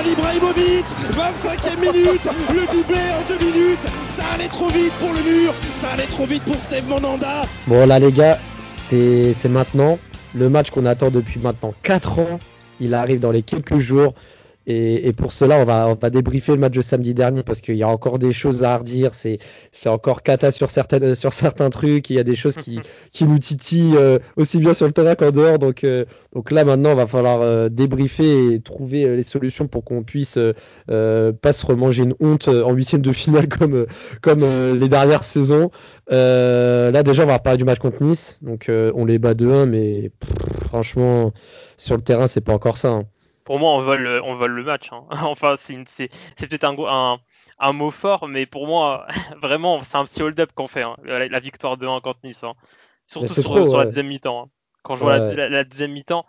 Zlatan Ibrahimovic 25e minute Le doublé en deux minutes Ça allait trop vite pour le mur Ça allait trop vite pour Steve Monanda Bon là les gars, c'est c'est maintenant. Le match qu'on attend depuis maintenant 4 ans, il arrive dans les quelques jours. Et, et pour cela, on va, on va débriefer le match de samedi dernier parce qu'il y a encore des choses à redire. C'est, c'est encore cata sur, certaines, sur certains trucs. Il y a des choses qui, qui nous titillent euh, aussi bien sur le terrain qu'en dehors. Donc, euh, donc là, maintenant, il va falloir euh, débriefer et trouver les solutions pour qu'on puisse pas se remanger une honte en huitième de finale comme, comme les dernières saisons. Là, déjà, on va parler du match contre Nice. Donc, on les bat 2-1, mais pff, franchement, sur le terrain, c'est pas encore ça. hein. Pour moi, on vole, le- on vole le match. hein. enfin, c'est une- c'est c'est peut-être un, go- un, un mot fort, mais pour moi, vraiment, c'est un petit hold-up qu'on fait. hein, la, la victoire 2-1 contre Nice. hein. Surtout c'est sur, trop, sur la deuxième mi-temps. hein. Quand je vois la, Ouais. la- la deuxième mi-temps,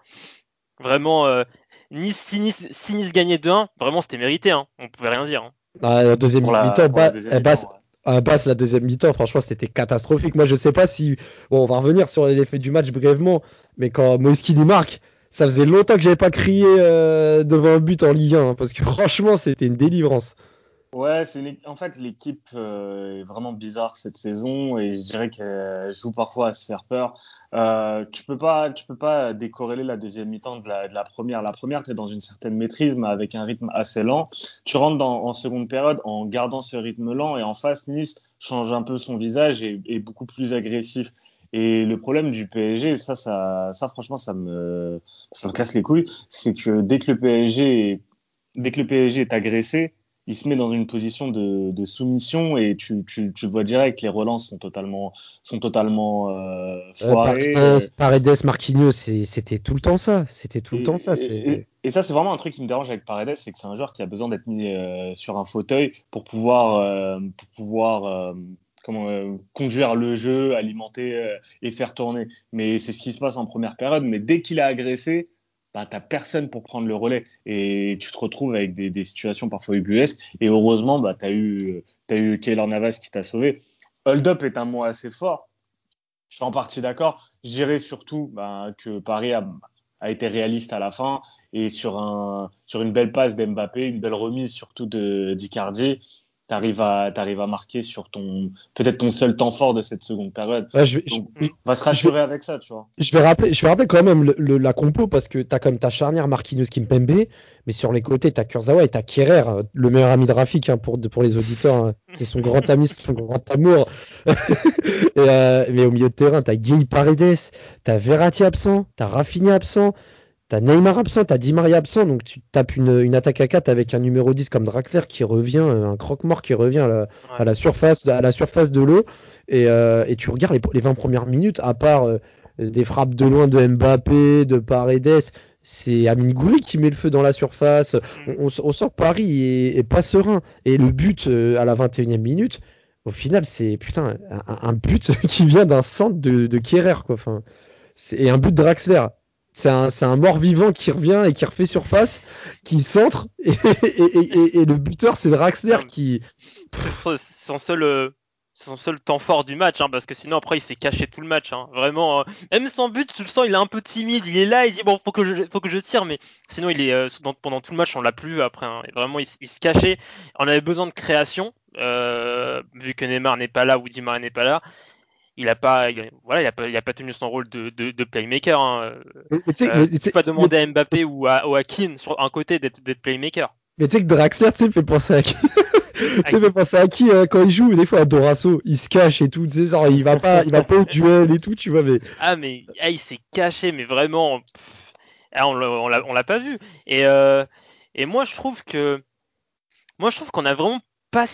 vraiment, euh, nice, si, nice, si Nice gagnait 2-1, vraiment, c'était mérité. Hein. On pouvait rien dire. hein. Ah, la deuxième mi-temps, basse, la deuxième franchement, c'était catastrophique. Moi, je sais pas si. Bon, on va revenir sur l'effet du match brièvement, mais quand Moïskini marque, ça faisait longtemps que j'avais pas crié euh, devant un but en Ligue 1, hein, parce que franchement, c'était une délivrance. Ouais, en fait l'équipe euh, est vraiment bizarre cette saison et je dirais qu'elle joue parfois à se faire peur. Euh, tu peux pas, tu peux pas décorréler la deuxième mi-temps de la, première. La première, tu es dans une certaine maîtrise, mais avec un rythme assez lent. Tu rentres en seconde période en gardant ce rythme lent et en face, Nice change un peu son visage et est beaucoup plus agressif. Et le problème du PSG, ça, ça, ça franchement, ça me, ça me casse les couilles, c'est que dès que le PSG, est- dès que le PSG est agressé, il se met dans une position de, de soumission et tu, tu, tu vois direct, les relances sont totalement, sont totalement euh, Euh, foirées. Paredes, Paredes, Marquinhos, c'était tout le temps ça. C'était tout le Et- temps ça. et- c'est- Et, et ça, c'est vraiment un truc qui me dérange avec Paredes, c'est que c'est un joueur qui a besoin d'être mis euh, sur un fauteuil pour pouvoir, euh, pour pouvoir euh, comment, euh, conduire le jeu, alimenter euh, et faire tourner. Mais c'est ce qui se passe en première période. Mais dès qu'il a agressé, bah, t'as personne pour prendre le relais et tu te retrouves avec des, situations parfois ubuesques. Et heureusement, bah, t'as eu, t'as eu Keylor Navas qui t'a sauvé. Hold up est un mot assez fort. Je suis en partie d'accord. Je dirais surtout bah, que Paris a, a été réaliste à la fin et sur un sur une belle passe d'Mbappé, une belle remise surtout de d'Icardi, t'arrives à t'arrives à marquer sur ton peut-être ton seul temps fort de cette seconde période. Ouais, je, vais- je- Donc, on va se rassurer avec ça, tu vois. Je vais rappeler, je vais rappeler quand même le- le- la compo parce que t'as comme ta charnière Marquinhos Kimpembe, mais sur les côtés t'as Kurzawa et t'as Kerrer, euh, le meilleur ami de Rafik hein, pour, pour les auditeurs. hein. C'est son grand ami, c'est son grand amour. Et, euh, mais au milieu de terrain t'as Guy Paredes, t'as Verratti absent, t'as Rafinha absent, t'as Neymar absent, t'as Di Maria absent, donc tu tapes une, une attaque à 4 avec un numéro 10 comme Draxler qui revient, euh, un croque-mort qui revient à la, à la surface, à la surface de l'eau. Et, euh, et tu regardes les, les 20 premières minutes, à part euh, des frappes de loin de Mbappé, de Paredes, c'est Amine Gouiri qui met le feu dans la surface. On, on, on sent que Paris est, est pas serein. Et le but euh, à la 21e minute, au final, c'est putain un, un but qui vient d'un centre de, de Kierer, quoi. Enfin, et un but de Draxler. C'est un, mort-vivant qui revient et qui refait surface, qui centre, et, et, et, et- et le buteur, c'est Draxler qui. C'est son seul, son seul temps fort du match, hein, parce que sinon après il s'est caché tout le match. hein. Vraiment, euh, même sans but, tu le sens, il est un peu timide. Il est là, il dit bon, faut que je, faut que je tire, mais sinon il est euh, dans- pendant tout le match, on l'a plus après. hein. Vraiment, il, se cachait. On avait besoin de création, euh, vu que Neymar n'est pas là ou Di Maria n'est pas là. Il a pas, il, voilà, il a pas, il a pas tenu son rôle de, de, de playmaker. Hein. Mais, mais Euh, mais tu pas demander à Mbappé ou à, ou à Keane sur un côté d'être playmaker. Mais tu sais que Draxler, tu fait penser à qui? Tu me fait penser à qui euh, quand il joue? Des fois à Dorasso, il se cache et tout, tu sais, il va pas, il va pas au duel et tout, tu vois, mais. Ah mais ah, il s'est caché, mais vraiment, pff, ah, on l'a pas vu. Et, euh, et moi je trouve que, moi je trouve qu'on a vraiment pas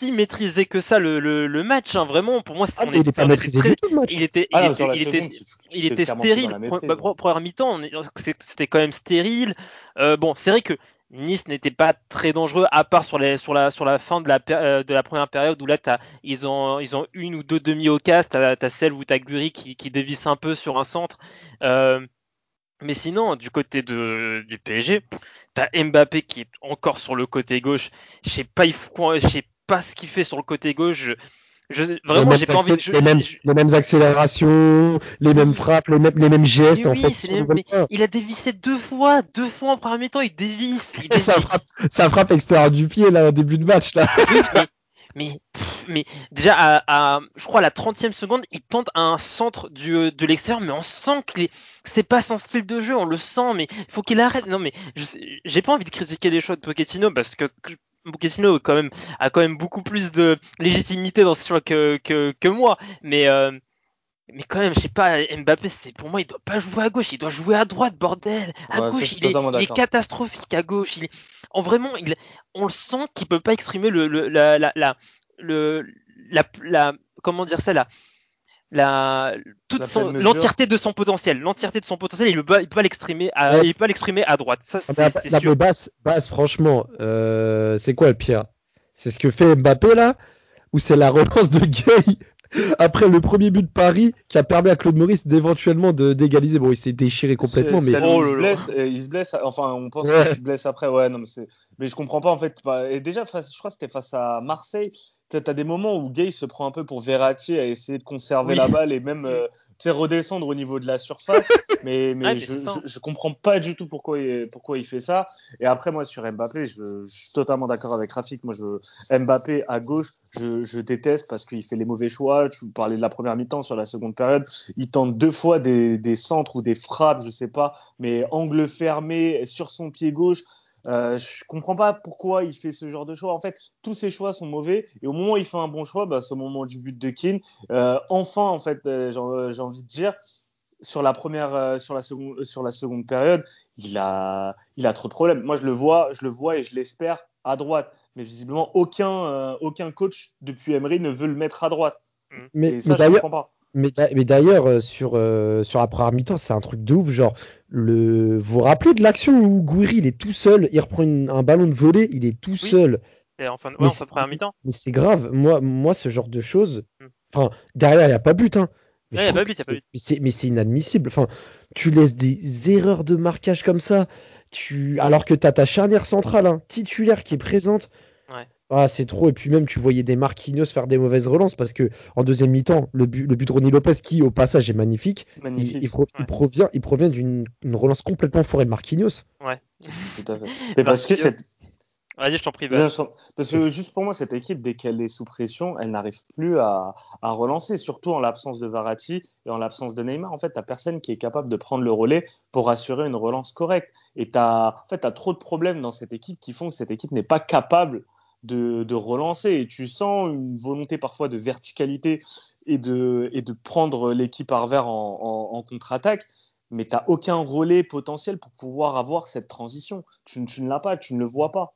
si maîtrisé que ça le, le, le match. hein. Vraiment, pour moi, Ah, on il est pas maîtrisé très- du tout le match. Il était, il Ah, il seconde, tu- tu il stérile. bah, pre- première mi-temps, c'était quand même stérile. Euh, bon, c'est vrai que Nice n'était pas très dangereux, à part sur, les, sur, la, sur la fin de la, euh, de la première période où là, as, ils, ont, ils ont une ou deux demi-occasions. Tu as, celle où tu as Guri qui, qui dévisse un peu sur un centre. Euh, mais sinon, du côté de, du PSG, tu as Mbappé qui est encore sur le côté gauche. Je sais pas, je sais pas ce qu'il fait sur le côté gauche. Je, vraiment, j'ai pas envie de... les, mêmes, les mêmes accélérations, les mêmes frappes, les mêmes, les mêmes gestes. en fait, il a dévissé deux fois, deux fois en premier mi-temps, il dévisse. Il ça, frappe, ça frappe extérieur du pied là au début de match là. mais, mais, déjà à, je crois à la 30e seconde, il tente un centre du, de l'extérieur, mais on sent que c'est pas son style de jeu, on le sent, mais il faut qu'il arrête. Non mais j'ai pas envie de critiquer les choix de Pochettino parce que Pochettino quand même, a quand même beaucoup plus de légitimité dans ce choix que, que, que moi. Mais, euh, mais quand même, je sais pas, Mbappé, c'est pour moi, il doit pas jouer à gauche, il doit jouer à droite, bordel. À gauche, il est, catastrophique à gauche. Il est, en vraiment, il, on le sent qu'il peut pas exprimer le, le la, la, la, le, la, la, comment dire ça, là la toute l'entièreté de son potentiel, l'entièreté de son potentiel, il, peut, il peut pas l'exprimer à, il peut l'exprimer à droite. Ça ah, c'est sûr. Basse, basse, franchement, euh, c'est quoi le pire? C'est ce que fait Mbappé là, ou c'est la relance de Gay après le premier but de Paris qui a permis à Claude Maurice d'éventuellement de d'égaliser? Bon, il s'est déchiré complètement, mais oh, il, se blesse, il, se blesse, Enfin, on pense qu'il se blesse après. Ouais, non, mais c'est. Mais je comprends pas en fait. Et déjà, je crois que c'était face à Marseille tu as des moments où Gay se prend un peu pour Verratti à essayer de conserver la balle et même euh, redescendre au niveau de la surface. mais, mais, je, je, comprends pas du tout pourquoi il, pourquoi il fait ça. Et après, moi, sur Mbappé, je, suis totalement d'accord avec Rafik. Moi, je, Mbappé à gauche, je, déteste parce qu'il fait les mauvais choix. Tu parlais de la première mi-temps sur la seconde période. Il tente deux fois des, des centres ou des frappes, je sais pas, mais angle fermé sur son pied gauche. Euh, je comprends pas pourquoi il fait ce genre de choix. En fait, tous ses choix sont mauvais. Et au moment où il fait un bon choix, bah, c'est au moment du but de Keane. Euh, enfin, en fait, euh, euh, j'ai envie de dire, sur la première, sur la seconde, sur la seconde période, il a, il a trop de problèmes. Moi, je le vois, je le vois et je l'espère à droite. Mais visiblement, aucun, aucun coach depuis Emery ne veut le mettre à droite. Mais, et ça, je comprends pas. Mais, d'ailleurs, euh, sur, euh, sur la première mi-temps, c'est un truc de ouf. Genre, le... vous vous rappelez de l'action où Gouiri, il est tout seul, il reprend un ballon de volée, il est tout seul. Et en fin de, ouais, première mi-temps. Mais c'est grave. Moi, moi, ce genre de choses. Hmm. Enfin, derrière, il n'y a pas but. Hein. Mais c'est inadmissible. Enfin, tu laisses des erreurs de marquage comme ça. Tu... Alors que tu as ta charnière centrale, hein, titulaire, qui est présente. Ah, c'est trop. Et puis même, tu voyais des Marquinhos faire des mauvaises relances parce que en deuxième mi-temps, le but, le but de Ronnie Lopez, qui au passage est magnifique, Il, provient, il provient d'une relance complètement fourrée de Marquinhos. Ouais. Tout à fait. Mais parce que cette. Vas-y, je t'en prie. Parce que juste pour moi, cette équipe, dès qu'elle est sous pression, elle n'arrive plus à, à, relancer, surtout en l'absence de Verratti et en l'absence de Neymar. En fait, t'as personne qui est capable de prendre le relais pour assurer une relance correcte. Et t'as, en fait, as trop de problèmes dans cette équipe qui font que cette équipe n'est pas capable de, relancer. Et tu sens une volonté parfois de verticalité et de, et de prendre l'équipe à revers en, contre-attaque, mais tu n'as aucun relais potentiel pour pouvoir avoir cette transition. Tu, ne l'as pas, tu ne le vois pas.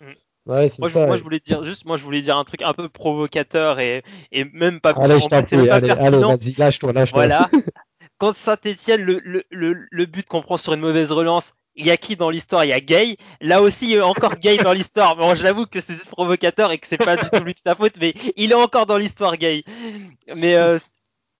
Mm. moi, je, voulais dire juste, moi je voulais dire un truc un peu provocateur et, et même pas. Allez, je t'en prie, allez, allez vas-y, lâche-toi, lâche-toi. Voilà. Quand Saint-Etienne, le, le, le, le, but qu'on prend sur une mauvaise relance, il y a qui dans l'histoire? Il y a Gay. Là aussi, il y a encore Gay dans l'histoire. Bon, je l'avoue que c'est juste provocateur et que c'est pas du tout lui de sa faute, mais il est encore dans l'histoire Gay. Mais euh,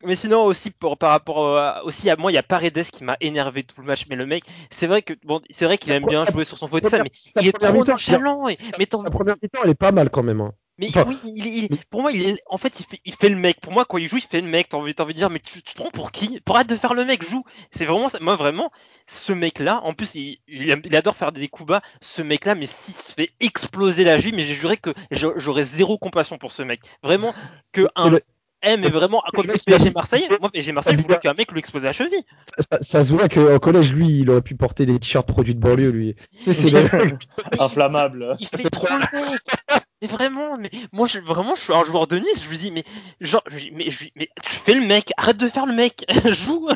mais sinon aussi pour par rapport à, aussi à moi il y a Paredes qui m'a énervé tout le match mais le mec c'est vrai que bon c'est vrai qu'il aime bien jouer sur son fauteuil mais il est trop nonchalant mais sa première mi-temps elle est pas mal quand même hein. Mais oui, il, pour moi, il est, en fait, il fait, il fait le mec. Pour moi, quand il joue, il fait le mec. T'as envie, envie de dire, mais tu, te trompes pour qui? Pour arrête de faire le mec, joue. C'est vraiment, moi vraiment, ce mec-là. En plus, il, il, adore faire des coups bas. Ce mec-là, mais s'il se fait exploser la vie, mais j'ai juré que j'aurais zéro compassion pour ce mec. Vraiment, que un, eh, mais vraiment, comme PSG Marseille, moi, PSG Marseille, je voulais qu'un mec lui explose la cheville. Ça, se voit qu'en collège, lui, il aurait pu porter des t-shirts produits de banlieue, lui. C'est inflammable. Il fait trop le mec. Mais vraiment, mais moi, je, vraiment, je suis un joueur de Nice, je lui dis, mais, genre, mais, je, mais tu fais le mec, arrête de faire le mec, joue.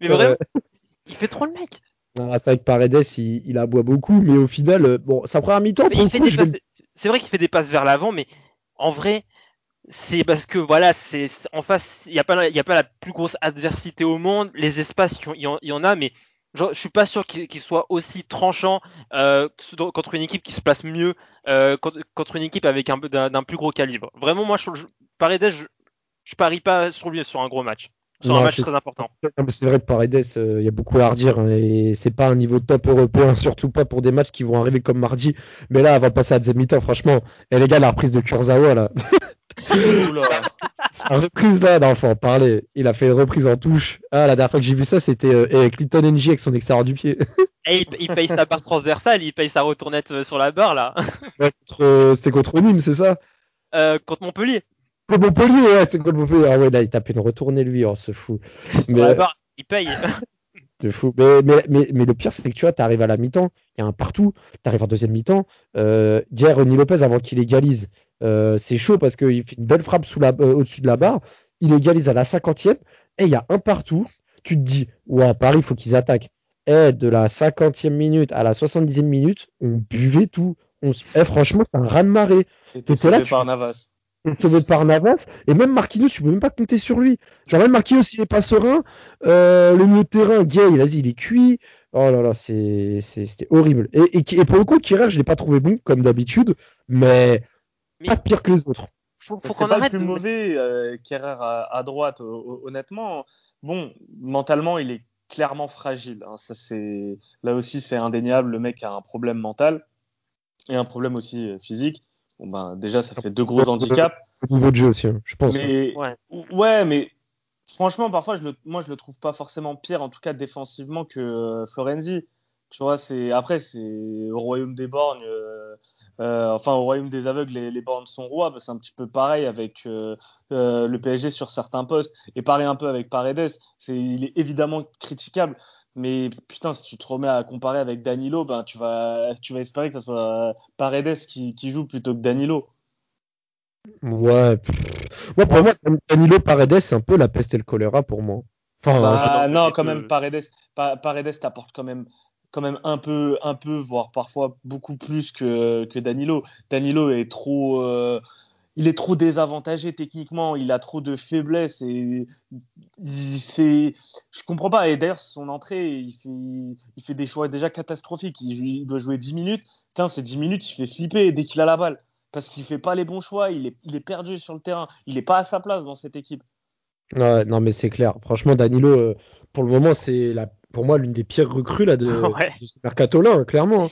mais vraiment, il fait trop le mec. c'est vrai que Paredes, il, il aboie beaucoup, mais au final, euh, bon, sa première mi-temps, c'est vrai qu'il fait des passes vers l'avant, mais en vrai, c'est parce que voilà, c'est en face, il n'y a pas, a pas la plus grosse adversité au monde. Les espaces, il y, en a, mais je, je suis pas sûr qu'il soit aussi tranchant euh, contre une équipe qui se place mieux, euh, contre, une équipe avec un peu d'un plus gros calibre. Vraiment, moi, Paredes, je, je parie pas sur lui sur un gros match, sur Non, un match très important. C'est vrai que Paredes, euh, il y a beaucoup à redire hein, et c'est pas un niveau top européen, surtout pas pour des matchs qui vont arriver comme mardi. Mais là, elle va passer à deuxième mi-temps, franchement. Et les gars, la reprise de Kurzawa là. sa reprise là, non, faut en parler. Il a fait une reprise en touche. Ah, la dernière fois que j'ai vu ça, c'était euh, avec Clinton NJ avec son extérieur du pied. Et il, il paye sa barre transversale, il paye sa retournette euh, sur la barre là, Ouais, euh, c'était contre Nîmes, c'est ça? Euh, contre Montpellier. Contre Montpellier, ouais, c'est contre Montpellier. Ah ouais, là, il tape une retournée lui, oh, ce fou. Sur Mais- la barre, il paye. De fou. Mais, mais, mais, mais le pire, c'est que tu vois, tu arrives à la mi-temps, il y a un partout, tu arrives en deuxième mi-temps. Euh, hier, Ronny Lopez, avant qu'il égalise, euh, c'est chaud parce qu'il fait une belle frappe sous la, euh, au-dessus de la barre. Il égalise à la cinquantième et il y a un partout. Tu te dis, ouais, Paris, il faut qu'ils attaquent. Et de la cinquantième minute à la soixante-dixième minute, on buvait tout. On eh, franchement, c'est un T'étais là, tu- par Navas. Met par Navas et même Marquinhos, tu peux même pas compter sur lui. Genre même Marquinhos, il est pas serein. Euh, le milieu de terrain, Gay, vas-y, il est cuit. Oh là là, c'est, c'est- c'était horrible. Et, et, et pour le coup, Kirer, je l'ai pas trouvé bon comme d'habitude, mais, Mais- pas pire que les autres. Faut, faut C'est qu'on pas le plus mauvais, euh, à, à droite, ho- ho- honnêtement. Bon, mentalement, il est clairement fragile. hein. Ça, c'est là aussi, c'est indéniable. Le mec a un problème mental et un problème aussi euh, physique. Bon ben, déjà, ça fait deux gros handicaps. Au niveau de jeu aussi, hein, je pense. Mais Ouais. ouais, mais franchement, parfois, je le, moi, je le trouve pas forcément pire, en tout cas défensivement, que euh, Florenzi. Tu vois, c'est après, c'est au royaume des borgnes. euh, euh, enfin, au royaume des aveugles, les, les bornes sont rois. bah, c'est un petit peu pareil avec euh, euh, le PSG sur certains postes. Et pareil un peu avec Paredes. C'est, il est évidemment critiquable. Mais putain, si tu te remets à comparer avec Danilo, ben, tu vas, tu vas espérer que ce soit Paredes qui, qui joue plutôt que Danilo. Ouais. Moi, pour moi, Danilo Paredes, c'est un peu la peste et le choléra pour moi. Enfin, Bah, Ah, non, quand même, Paredes, Pa- Paredes t'apporte quand même, quand même un peu, un peu, voire parfois beaucoup plus que, que Danilo. Danilo est trop, euh, il est trop désavantagé techniquement, il a trop de faiblesses et c'est, je comprends pas. Et d'ailleurs, son entrée, il fait, il fait des choix déjà catastrophiques. Il, doit jouer 10 minutes. Putain, ces 10 minutes, il fait flipper dès qu'il a la balle. Parce qu'il fait pas les bons choix, il est, il est perdu sur le terrain, il est pas à sa place dans cette équipe. Ouais, non, mais c'est clair. Franchement, Danilo, euh, pour le moment, c'est la, pour moi l'une des pires recrues là, de, Ouais. de ce mercato là, hein, clairement.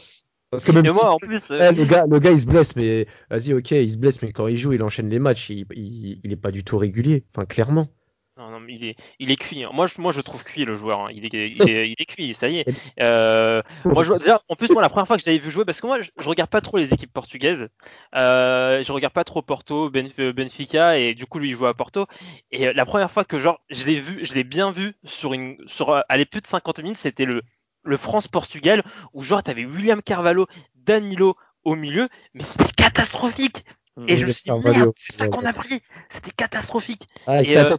Parce que même si moi, en plus, euh, Eh, le, gars, le gars, il se blesse, mais vas-y, ok, il se blesse, mais quand il joue, il enchaîne les matchs, il, il, il est pas du tout régulier. Enfin, clairement. Non, non, mais il est, il est cuit. hein. Moi, je, moi, je trouve cuit le joueur. hein. Il, est, il, est, il est cuit, ça y est. Euh, moi, je, déjà, en plus, moi, la première fois que je l'avais vu jouer, parce que moi, je, je regarde pas trop les équipes portugaises. Euh, je regarde pas trop Porto, Benf- Benfica, et du coup, lui, il joue à Porto. Et euh, la première fois que, genre, je l'ai vu, je l'ai bien vu sur une, sur, euh, allez, plus de 50 minutes, c'était le, le France-Portugal, où genre, t'avais William Carvalho, Danilo au milieu, mais c'était catastrophique. Et je me suis dit, merde, c'est ça qu'on a pris. C'était catastrophique. Ah, Et, euh,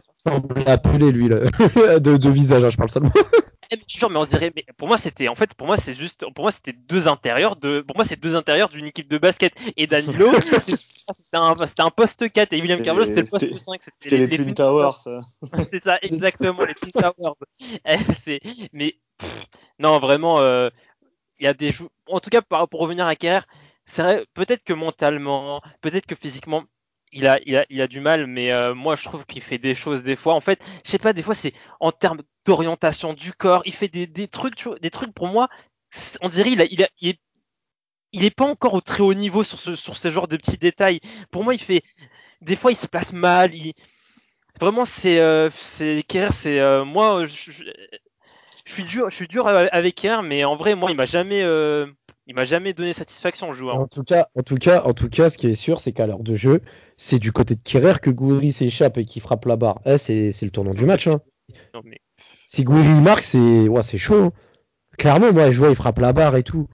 à Pelé, lui, là. de, de visage, hein, je parle seulement. Mais toujours, mais on dirait, mais pour moi c'était, en fait, pour moi c'est juste, pour moi c'était deux intérieurs de, pour moi c'est deux intérieurs d'une équipe de basket. Et Danilo, c'était un, un poste 4 et William Carvalho c'était le poste c'était- 5. C'était les, Twin Towers. ça. c'est ça, exactement, les Twin Towers. Eh, c'est, mais, pff, non, vraiment, euh, il y a des en tout cas, par- pour revenir à Kerr, c'est vrai, peut-être que mentalement, peut-être que physiquement, il a, il a, il a du mal, mais euh, moi je trouve qu'il fait des choses des fois. En fait, je sais pas, des fois c'est en termes d'orientation du corps, il fait des, des trucs, tu vois, des trucs pour moi, on dirait il, a, il, a, il est, il est pas encore au très haut niveau sur ce, sur ce genre de petits détails. Pour moi, il fait, des fois il se place mal, il, vraiment c'est, euh, c'est c'est euh, moi, je, je, je suis dur, je suis dur avec Kerr, mais en vrai, moi, il m'a jamais, euh, il m'a jamais donné satisfaction le joueur. En tout cas, en tout cas, en tout cas, ce qui est sûr, c'est qu'à l'heure de jeu, c'est du côté de Kerrer que Gouiri s'échappe et qui frappe la barre. Eh, c'est, c'est le tournant du match. Hein. Non, mais Si Gouiri marque, c'est, ouais, c'est chaud. hein. Clairement, moi, je vois, il frappe la barre et tout.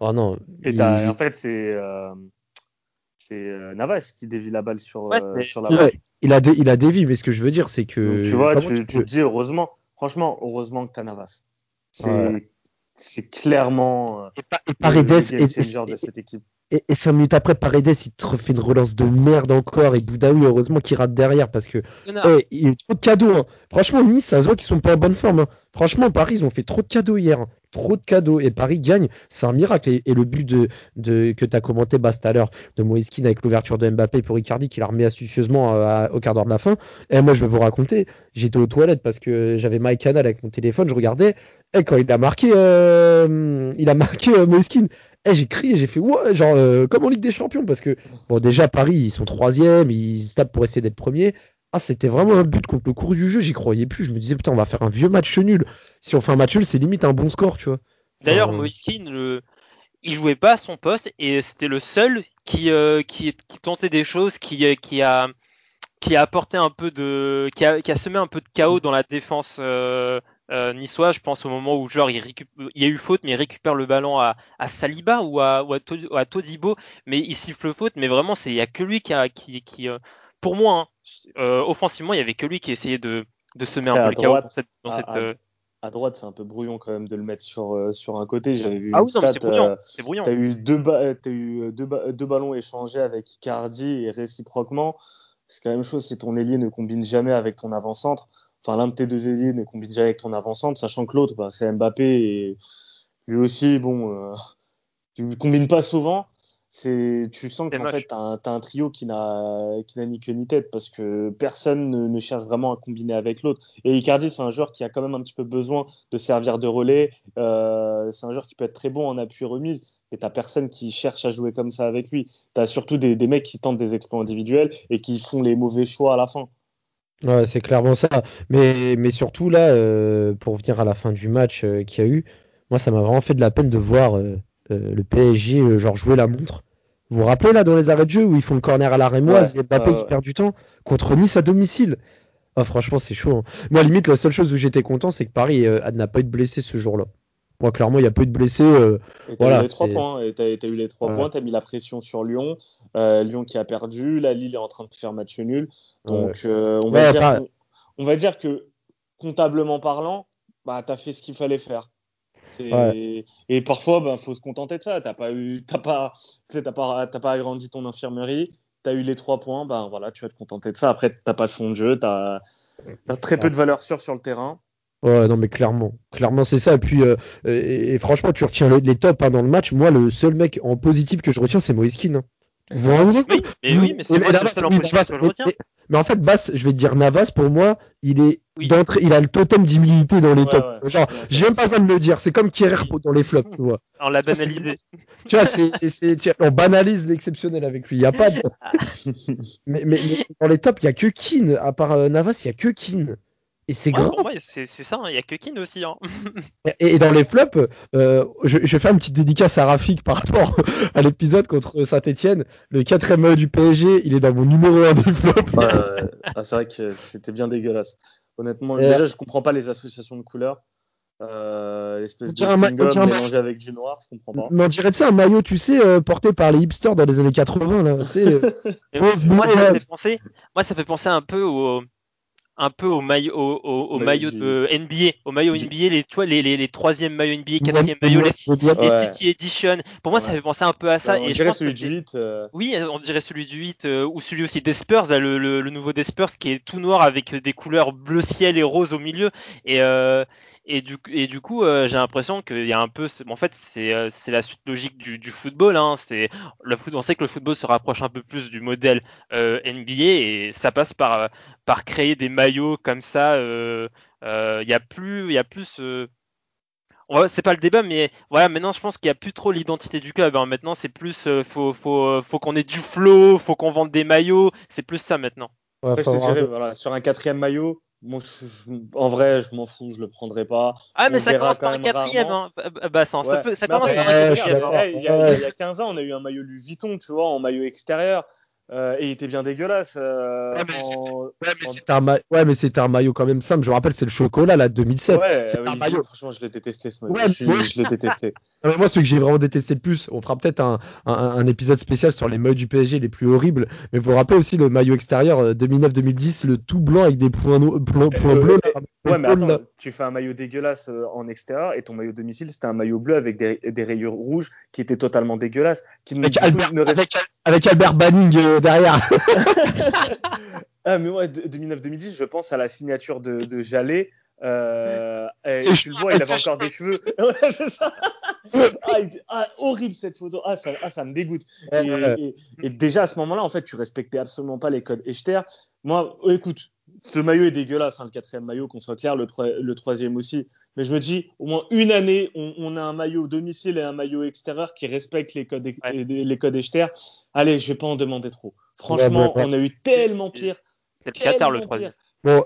Oh non. Et il- en fait, c'est euh, c'est euh, Navas qui dévie la balle sur, Ouais, euh, sur la Ouais, balle. il a, dé- il a dévié, mais ce que je veux dire, c'est que. Donc, tu vois, tu, tu te dis heureusement, franchement, heureusement que t'as Navas. C'est clairement Et, Pa- et le, Paredes le game et, changer et- de cette équipe. Et, et cinq minutes après, Paredes, il te refait une relance de merde encore. Et Boudaoui, heureusement qu'il rate derrière parce que eh, il y a eu trop de cadeaux. hein. Franchement, Nice, ça se voit qu'ils sont pas en bonne forme. hein. Franchement, Paris, ils ont fait trop de cadeaux hier. hein. Trop de cadeaux. Et Paris gagne. C'est un miracle. Et, et le but de, de que tu as commenté, Bas, tout à l'heure, de Moïse Kean avec l'ouverture de Mbappé pour Icardi, qui la remet astucieusement euh, à- au quart d'heure de la fin. Et moi, je vais vous raconter. J'étais aux toilettes parce que j'avais My Canal avec mon téléphone. Je regardais. Et quand il a marqué, euh, il a marqué euh, Kean, eh, j'ai crié, j'ai fait ouais, genre euh, comme en Ligue des Champions parce que bon déjà Paris ils sont troisième, ils se tapent pour essayer d'être premiers. Ah c'était vraiment un but contre le cours du jeu, j'y croyais plus. Je me disais putain on va faire un vieux match nul. Si on fait un match nul c'est limite un bon score tu vois. D'ailleurs, Enfin, Moïse Kean, le- il jouait pas à son poste et c'était le seul qui, euh, qui, qui tentait des choses, qui, euh, qui a qui a apporté un peu de, qui a, qui a semé un peu de chaos dans la défense euh, euh, niçoise. Je pense au moment où genre il, récup- il y a eu faute, mais il récupère le ballon à, à Saliba ou à, ou à, To- ou à Todibo, mais il siffle faute. Mais vraiment, c'est il y a que lui qui a, qui, qui euh, pour moi, hein, euh, offensivement, il y avait que lui qui essayait de de semer un Et peu le chaos droite, dans cette, dans à- cette, à- euh, À droite, c'est un peu brouillon quand même de le mettre sur, euh, sur un côté. J'avais vu Ah une oui, stat. euh, C'est brouillant. T'as eu deux, ba- t'as eu deux, ba- deux ballons échangés avec Icardi et réciproquement. C'est quand même chose si ton ailier ne combine jamais avec ton avant-centre. Enfin, l'un de tes deux ailiers ne combine jamais avec ton avant-centre, sachant que l'autre, bah, c'est Mbappé et lui aussi, bon, euh, tu ne combines pas souvent. C'est, tu sens qu'en fait, t'as un, t'as un trio qui n'a, qui n'a ni queue ni tête parce que personne ne, ne cherche vraiment à combiner avec l'autre. Et Icardi, c'est un joueur qui a quand même un petit peu besoin de servir de relais. Euh, c'est un joueur qui peut être très bon en appui remise, mais t'as personne qui cherche à jouer comme ça avec lui. T'as surtout des, des mecs qui tentent des exploits individuels et qui font les mauvais choix à la fin. Ouais, c'est clairement ça. Mais, mais surtout là, euh, pour venir à la fin du match euh, qu'il y a eu, moi ça m'a vraiment fait de la peine de voir euh, le PSG genre jouer la montre. Vous vous rappelez là dans les arrêts de jeu où ils font le corner à la rémoise Ouais, et Mbappé qui perd du temps contre Nice à domicile. Ah, franchement, c'est chaud. hein. Moi, limite, la seule chose où j'étais content, c'est que Paris n'a pas eu de blessés ce jour-là. Moi, clairement, il n'y a pas eu de blessés. euh, Et t'as Voilà, eu les trois c'est- points. Et t'as, t'as eu les trois points. T'as mis la pression sur Lyon. Euh, Lyon qui a perdu. La Lille est en train de faire match nul. Donc, euh, on, va Ouais, dire, pas- on, on va dire que comptablement parlant, bah, t'as fait ce qu'il fallait faire. Et parfois, bah, faut se contenter de ça. T'as pas eu, t'as pas, t'as pas, t'as pas agrandi ton infirmerie. T'as eu les trois points. Bah voilà, tu vas te contenter de ça. Après, t'as pas de fond de jeu. T'as, t'as très peu de valeur sûre sur le terrain. Ouais, non, mais clairement, clairement, c'est ça. Et puis, euh, et, et franchement, tu retiens les, les tops hein, dans le match. Moi, le seul mec en positif que je retiens, c'est Moïse Kean. hein. Vous vous rendez compte Oui, mais oui, mais c'est moi, Navas, seul en positif Navas, que je mais- retiens. mais- mais en fait, Bass, je vais te dire Navas, pour moi, il est Oui. d'entrée, il a le totem d'humilité dans les Ouais, tops. ouais. Genre, j'ai même pas besoin de le dire. C'est comme Kierer dans les flops, tu vois. On l'a banalisé. Tu vois, c'est, c'est, tu vois, on banalise l'exceptionnel avec lui. Il y a pas de... mais, mais, mais dans les tops, il y a que Keane. À part euh, Navas, il y a que Keane. Et c'est Ouais, c'est ça, hein, il y a que Keane aussi. Hein. Et, et dans les flops, euh, je, je vais faire une petite dédicace à Rafik par rapport à l'épisode contre Saint-Etienne. Le quatrième maillot du PSG, il est dans mon numéro 1 des flops. Ouais, ouais. Ah, c'est vrai que c'était bien dégueulasse. Honnêtement, Et- déjà, je comprends pas les associations de couleurs. Euh, L'espèce de chewing-gum mélangé avec du noir, je comprends pas. Mais on dirait de ça un maillot, tu sais, euh, porté par les hipsters dans les années 80. Là, euh, moi, ça fait penser, moi, ça fait penser un peu au, un peu au maillot, au, au- au Maillot maillot de NBA, au maillot NBA, les, tu vois, les, les, les troisième maillots NBA, quatrième maillot, les, Ouais. les Ouais. City Edition. Pour moi, ça fait penser un peu à ça. on et je dirait pense celui du c'est- 8. euh, Oui, on dirait celui du 8 euh, ou celui aussi des Spurs, là, le, le, le nouveau des Spurs qui est tout noir avec des couleurs bleu ciel et rose au milieu. Et, euh, et, du, et du coup, euh, j'ai l'impression qu'il y a un peu. En fait, c'est euh, c'est la suite logique du, du football. Hein, c'est le foot, on sait que le football se rapproche un peu plus du modèle euh, NBA et ça passe par, par créer des maillots comme ça. euh, euh, Il y a plus, il y a plus. euh, c'est pas le débat, mais voilà, maintenant je pense qu'il y a plus trop l'identité du club. hein. Maintenant, c'est plus, euh, faut, faut, faut qu'on ait du flow, faut qu'on vende des maillots. C'est plus ça maintenant. Ouais, Après, je te avoir- dirais, voilà, sur un quatrième maillot, moi, je- je- en vrai, je m'en fous, je le prendrai pas. Ah, mais On ça commence par un quatrième, hein. Ça, peut- ça commence par un quatrième. suis d'accord. Il, y a, il y a 15 ans, on a eu un maillot Louis Vuitton, tu vois, en maillot extérieur. Euh, et il était bien dégueulasse. euh, Ouais, mais en- c'était un, ma- ouais, mais c'était un maillot quand même simple. Je me rappelle, c'est le chocolat là, 2007. Ouais, c'est oui, un maillot. franchement, je l'ai détesté ce maillot. Ouais, je, je l'ai détesté. Non, mais moi, celui que j'ai vraiment détesté le plus, on fera peut-être un, un, un épisode spécial sur les maillots du PSG les plus horribles. Mais vous vous rappelez aussi le maillot extérieur euh, 2009-2010, le tout blanc avec des points, no- points, Euh, bleus. euh, là. Ouais, mais attends, tu fais un maillot dégueulasse euh, en extérieur et ton maillot domicile, c'était un maillot bleu avec des, des, rayures rouges qui étaient totalement dégueulasses. Qui avec, Albert, avec, Albert Banning euh, derrière. ah, mais ouais, 2009-2010, je pense à la signature de, de Jallet. Euh, et tu le vois, il avait encore des cheveux. c'est ça. Ah, ah, horrible cette photo. Ah, ça, ah, ça me dégoûte. Et, et, déjà à ce moment-là, en fait, tu respectais absolument pas les codes Echter. Moi, écoute, ce maillot est dégueulasse, hein, le quatrième maillot, qu'on soit clair, le, le, troisième aussi. Mais je me dis, au moins une année, on, a un maillot domicile et un maillot extérieur qui respecte les codes, les codes Echter. Allez, je vais pas en demander trop. Franchement, on a eu tellement pire. C'est le Qatar le troisième. Bon,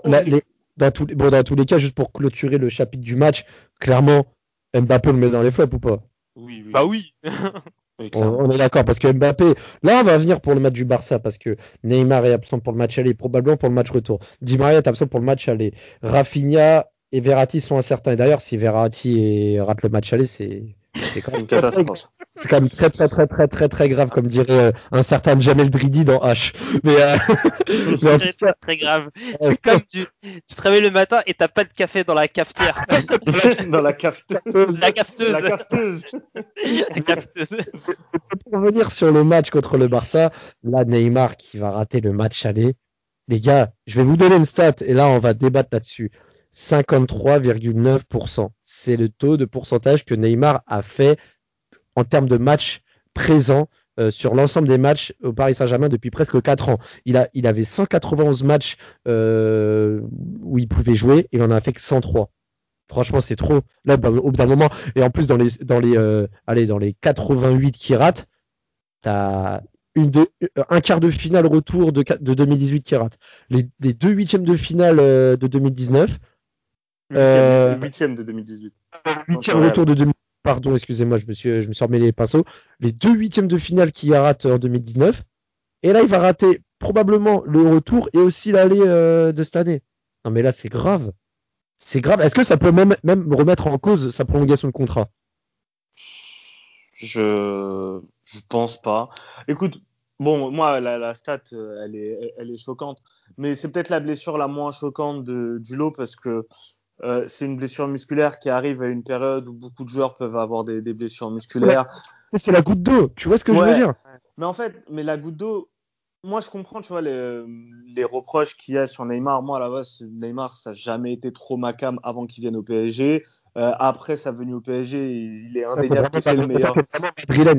dans, tous, bon, dans tous les cas, juste pour clôturer le chapitre du match, clairement, Mbappé le met dans les flops ou pas? Oui, oui. Bah oui. on, est d'accord parce que Mbappé, là on va venir pour le match du Barça parce que Neymar est absent pour le match aller, probablement pour le match retour. Di Maria est absent pour le match aller. Rafinha et Verratti sont incertains. Et d'ailleurs, si Verratti rate le match aller, c'est c'est quand même une catastrophe. C'est quand même très très très très très très grave, comme dirait euh, un certain Jamel Dridi dans H. Mais, euh... très grave. C'est comme tu, tu te réveilles le matin et t'as pas de café dans la cafetière. dans la cafeteuse. La cafeteuse. La cafeteuse. la cafeteuse. Pour revenir sur le match contre le Barça, là Neymar qui va rater le match aller. Les gars, je vais vous donner une stat et là on va débattre là-dessus. 53,9%. C'est le taux de pourcentage que Neymar a fait en termes de matchs présents euh, sur l'ensemble des matchs au Paris Saint-Germain depuis presque 4 ans. Il, a, il avait 191 matchs euh, où il pouvait jouer, il en a fait que 103. Franchement, c'est trop. Là, au bout d'un moment, et en plus dans les, dans les, euh, allez, dans les 88 qui ratent, t'as une un quart de finale retour de, de 2018 qui rate. Les deux huitièmes de finale de 2019, euh, huitième, de 2018. Huitième retour de 2018. Pardon, excusez-moi, je me suis, je me suis remis les pinceaux. Les deux huitièmes de finale qu'il a raté en 2019. Et là, il va rater probablement le retour et aussi l'aller euh, de cette année. Non, mais là, c'est grave. C'est grave. Est-ce que ça peut même, même remettre en cause sa prolongation de contrat? Je, je pense pas. Écoute, bon, moi, la, la stat, euh, elle est, elle est choquante. Mais c'est peut-être la blessure la moins choquante de, du lot parce que euh, c'est une blessure musculaire qui arrive à une période où beaucoup de joueurs peuvent avoir des, des blessures musculaires. C'est la, goutte d'eau, tu vois ce que je veux dire? Mais en fait, mais la goutte d'eau, moi je comprends, tu vois, les, les reproches qu'il y a sur Neymar. Moi à la base, Neymar, ça n'a jamais été trop ma cam avant qu'il vienne au PSG. Euh, après sa venue au PSG, il est indéniable que c'est le meilleur.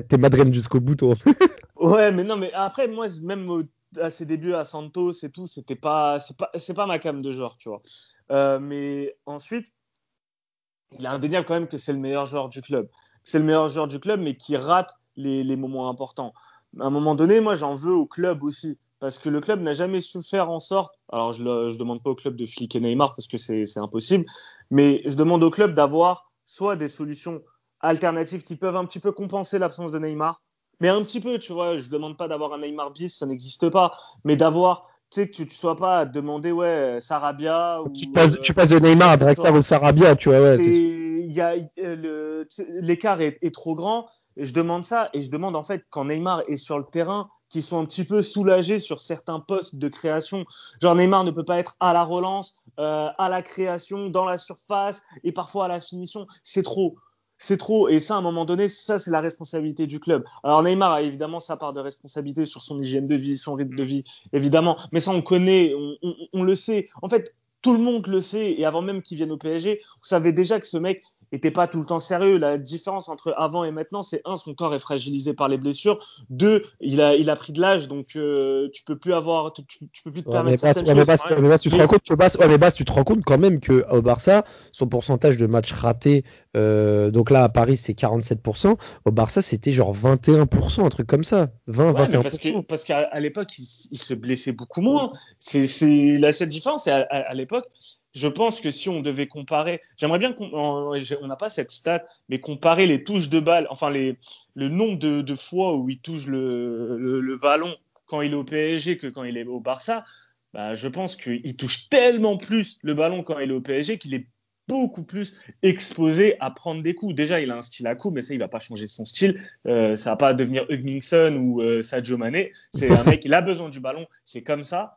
T'es madrilène jusqu'au bout, toi. ouais, mais non, mais après, moi, même à ses débuts à Santos et tout, c'était pas, c'est pas, pas ma cam de joueur, tu vois. Euh, mais ensuite, il est indéniable quand même que c'est le meilleur joueur du club. C'est le meilleur joueur du club, mais qui rate les, moments importants. À un moment donné, moi, j'en veux au club aussi. Parce que le club n'a jamais su faire en sorte, alors je ne demande pas au club de fliquer Neymar parce que c'est impossible, mais je demande au club d'avoir soit des solutions alternatives qui peuvent un petit peu compenser l'absence de Neymar, mais un petit peu, tu vois, je demande pas d'avoir un Neymar bis, ça n'existe pas, mais d'avoir tu sais, que tu ne sois pas à demander, ouais, Sarabia. Ou, tu, passes, tu passes de Neymar à Draxler ou Sarabia, tu vois, ouais. Y a, euh, l'écart est, est, trop grand. Et je demande ça, et je demande en fait, quand Neymar est sur le terrain, qu'ils soient un petit peu soulagés sur certains postes de création. Genre Neymar ne peut pas être à la relance, euh, à la création, dans la surface et parfois à la finition. C'est trop c'est trop. Et ça, à un moment donné, ça, c'est la responsabilité du club. Alors Neymar a évidemment sa part de responsabilité sur son hygiène de vie, son rythme de vie, évidemment. Mais ça, on connaît, on, on, on le sait. En fait, tout le monde le sait. Et avant même qu'il vienne au PSG, vous savez déjà que ce mec, était pas tout le temps sérieux. La différence entre avant et maintenant, c'est un, son corps est fragilisé par les blessures. Deux, il a, il a pris de l'âge, donc euh, tu peux plus avoir, tu, tu peux plus te permettre certaines choses. Mais tu te rends compte, mais tu te rends compte quand même que au Barça, son pourcentage de matchs ratés, euh, donc là à Paris c'est 47%, au Barça c'était genre 21%, un truc comme ça, 20, 21%. Parce qu'à l'époque il, il, se blessait beaucoup moins. C'est la seule différence. à, à l'époque je pense que si on devait comparer, j'aimerais bien qu'on on n'a pas cette stat, mais comparer les touches de balle, enfin le nombre de, fois où il touche le, ballon quand il est au PSG que quand il est au Barça, bah, je pense qu'il touche tellement plus le ballon quand il est au PSG qu'il est beaucoup plus exposé à prendre des coups. Déjà, il a un style à coups, mais ça, il va pas changer son style. Euh, ça va pas devenir Hugminson ou euh, Sadio Mané. C'est un mec, il a besoin du ballon, c'est comme ça.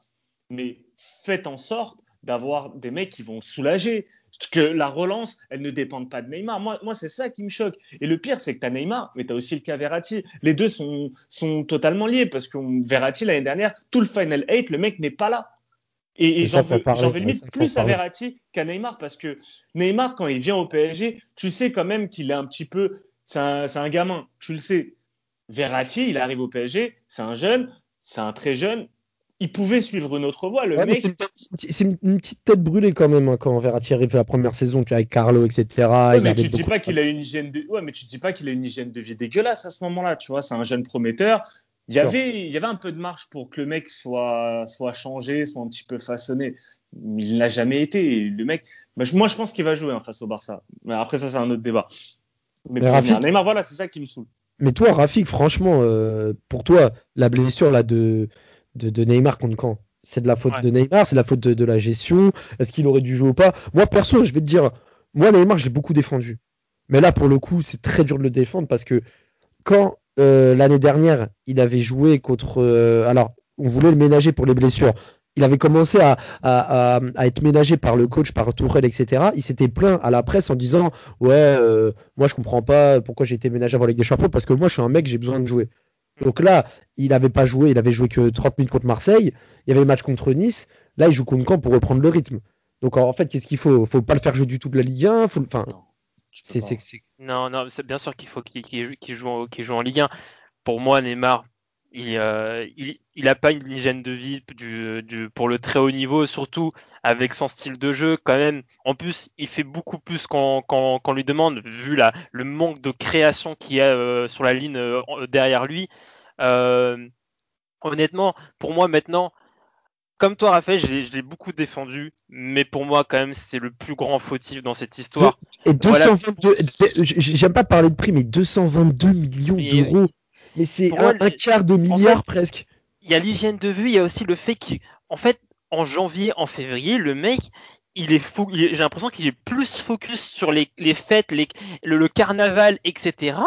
Mais faites en sorte d'avoir des mecs qui vont soulager. Que la relance, elle ne dépend pas de Neymar. Moi, moi c'est ça qui me choque. Et le pire, c'est que tu as Neymar, mais tu as aussi le cas Verratti. Les deux sont, sont totalement liés parce que Verratti, l'année dernière, tout le Final 8, le mec n'est pas là. Et, j'en veux, veux, limite plus à Verratti qu'à Neymar parce que Neymar, quand il vient au PSG, tu sais quand même qu'il est un petit peu. C'est un, un, gamin, tu le sais. Verratti, il arrive au PSG, c'est un jeune, c'est un très jeune, il pouvait suivre une autre voie. Le mec... C'est une, petite tête brûlée quand même hein, quand Verratti arrive la première saison, tu avec Carlo, etc. Ouais, mais tu dis pas qu'il a une hygiène de, ouais, mais tu dis pas qu'il a une hygiène de vie dégueulasse à ce moment-là. Tu vois, c'est un jeune prometteur. Il y avait, il y avait un peu de marge pour que le mec soit, soit changé, soit un petit peu façonné. Il l'a jamais été. le mec, bah, moi, je pense qu'il va jouer hein, face au Barça. Après, ça, c'est un autre débat. Mais, mais Neymar, voilà, c'est ça qui me saoule. Mais toi, Rafik, franchement, euh, pour toi, la blessure là de de, Neymar contre quand? C'est de la faute de Neymar, c'est de la faute de, la gestion? Est-ce qu'il aurait dû jouer ou pas? Moi, perso, je vais te dire, moi, Neymar, j'ai beaucoup défendu. Mais là, pour le coup, c'est très dur de le défendre parce que quand euh, l'année dernière, il avait joué contre. Euh, alors, on voulait le ménager pour les blessures. Il avait commencé à, être ménagé par le coach, par Tourelle, etc. Il s'était plaint à la presse en disant Ouais, euh, moi je comprends pas pourquoi j'ai été ménagé avant les des Champions parce que moi je suis un mec, j'ai besoin de jouer. Donc là, il n'avait pas joué, il avait joué que 30 minutes contre Marseille. Il y avait le match contre Nice. Là, il joue contre Caen pour reprendre le rythme. Donc en fait, qu'est-ce qu'il faut? Faut pas le faire jouer du tout de la Ligue 1. Enfin, c'est, non, non, c'est bien sûr qu'il faut qu'il, joue, joue, en Ligue 1. Pour moi, Neymar, il, euh, il, a pas une hygiène de vie du, du, pour le très haut niveau, surtout avec son style de jeu. Quand même, en plus, il fait beaucoup plus qu'on, lui demande, vu la, le manque de création qu'il y a euh, sur la ligne euh, derrière lui. Euh, honnêtement, pour moi maintenant, comme toi, Raphaël, je l'ai beaucoup défendu, mais pour moi, quand même, c'est le plus grand fautif dans cette histoire. Et 222, j'aime pas parler de prix, mais 222 millions d'euros. Mais c'est un, quart de milliard presque. Il y a l'hygiène de vue, il y a aussi le fait qu'en fait, en janvier, en février, le mec, il est fou. J'ai l'impression qu'il est plus focus sur les, fêtes, le, carnaval, etc.,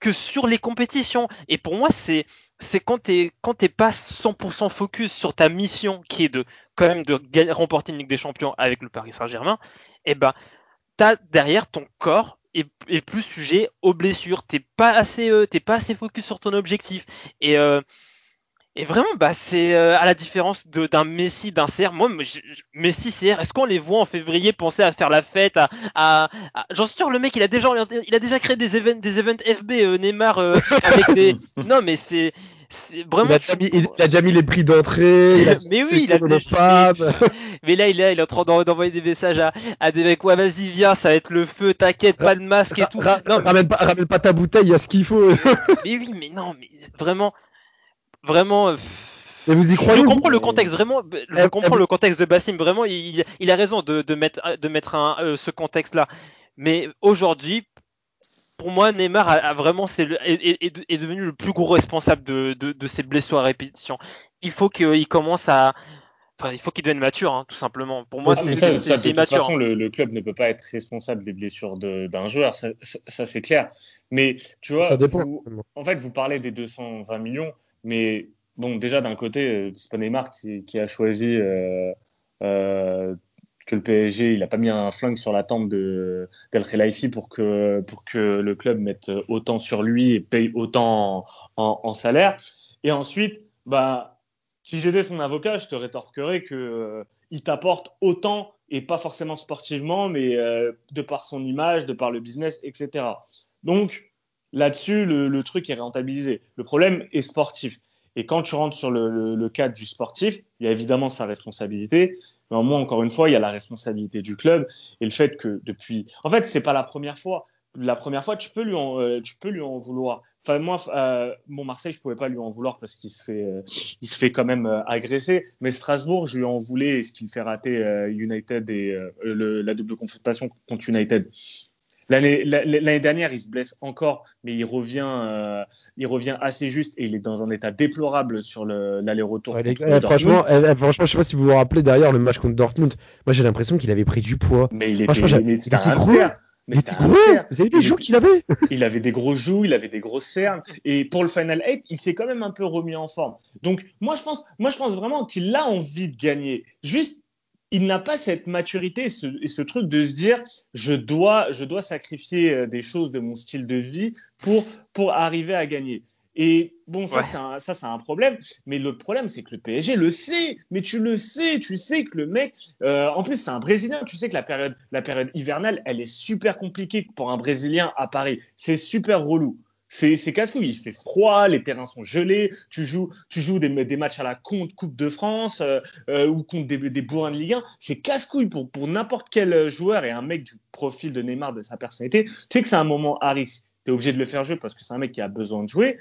que sur les compétitions. Et pour moi, c'est c'est quand t'es quand t'es pas 100% focus sur ta mission, qui est de quand même de remporter une Ligue des Champions avec le Paris Saint-Germain. Et eh ben, t'as derrière ton corps est, plus sujet aux blessures. T'es pas assez euh, t'es pas assez focus sur ton objectif. Et euh, et vraiment, bah, c'est euh, à la différence d'un Messi, d'un CR. Moi, Messi, CR, est-ce qu'on les voit en février penser à faire la fête à, à, J'en suis sûr, le mec, il a déjà, il a déjà créé des events, des events FB, euh, Neymar, euh, avec des. Non, mais c'est. Vraiment, il, a déjà mis, il, a déjà mis les prix d'entrée. mais oui, il a déjà Mais là, il est, il est en train d'envoyer des messages à, à des mecs. Ouais, vas-y, viens, ça va être le feu, t'inquiète, pas de masque et tout. non, ramène pas, ramène pas ta bouteille, il y a ce qu'il faut. mais oui, mais non, mais vraiment, vraiment. Euh, mais vous y croyez Je comprends le contexte vraiment. Je comprends le contexte de Bassim vraiment. Il, il a raison de, de mettre de mettre un, euh, ce contexte-là. Mais aujourd'hui, pour moi, Neymar a, vraiment c'est est, est, est, devenu le plus gros responsable de, de, de ces blessures à répétition. Il faut qu'il commence à il faut qu'il devienne mature, hein, tout simplement. Pour moi, c'est ça, ça, De toute façon, le, le, club ne peut pas être responsable des blessures d'un joueur, ça, ça c'est clair. Mais tu vois, en fait, vous parlez des 220 millions, mais bon, déjà d'un côté, euh, c'est pas Neymar qui, qui, a choisi euh, euh, que le PSG, il n'a pas mis un flingue sur la tempe de d'El Khelaifi pour que pour que le club mette autant sur lui et paye autant en, en salaire. Et ensuite, bah si j'étais son avocat, je te rétorquerais que euh, il t'apporte autant et pas forcément sportivement, mais euh, de par son image, de par le business, etc. Donc là-dessus, le, truc est rentabilisé. Le problème est sportif. Et quand tu rentres sur le, cadre du sportif, il y a évidemment sa responsabilité, mais au moins encore une fois, il y a la responsabilité du club et le fait que depuis, en fait, c'est pas la première fois. La première fois, tu peux lui euh, tu peux lui en vouloir. Enfin, moi, euh, bon, Marseille, je pouvais pas lui en vouloir parce qu'il se fait, euh, il se fait quand même euh, agresser. Mais Strasbourg, je lui en voulais ce qu'il fait rater euh, United et le, la double confrontation contre United. L'année dernière, il se blesse encore, mais il revient, il revient assez juste et il est dans un état déplorable sur l'aller-retour. Ouais, franchement, franchement, je sais pas si vous vous rappelez derrière le match contre Dortmund. Moi, j'ai l'impression qu'il avait pris du poids. Mais il était, il était, un mais c'était gros, vous avez des joues qu'il avait Il avait des gros joues, il avait des grosses cernes. Et pour le Final 8, il s'est quand même un peu remis en forme. Donc, moi, je pense, moi, je pense vraiment qu'il a envie de gagner. Juste, il n'a pas cette maturité et ce, et ce, truc de se dire je dois, je dois sacrifier euh, des choses de mon style de vie pour, pour arriver à gagner. Et bon, ça, ouais. c'est un problème. Mais le problème, c'est que le PSG le sait. Mais tu le sais. Tu sais que le mec, euh, en plus, c'est un Brésilien. Tu sais que la période, la période hivernale, elle est super compliquée pour un Brésilien à Paris. C'est super relou. C'est, casse-couille. Il fait froid, les terrains sont gelés. Tu joues, tu joues des, des matchs à la Coupe de France euh, euh, ou contre des, des bourrins de Ligue 1. C'est casse-couille pour, pour n'importe quel joueur et un mec du profil de Neymar, de sa personnalité. Tu sais que c'est un moment à risque. Tu es obligé de le faire jouer parce que c'est un mec qui a besoin de jouer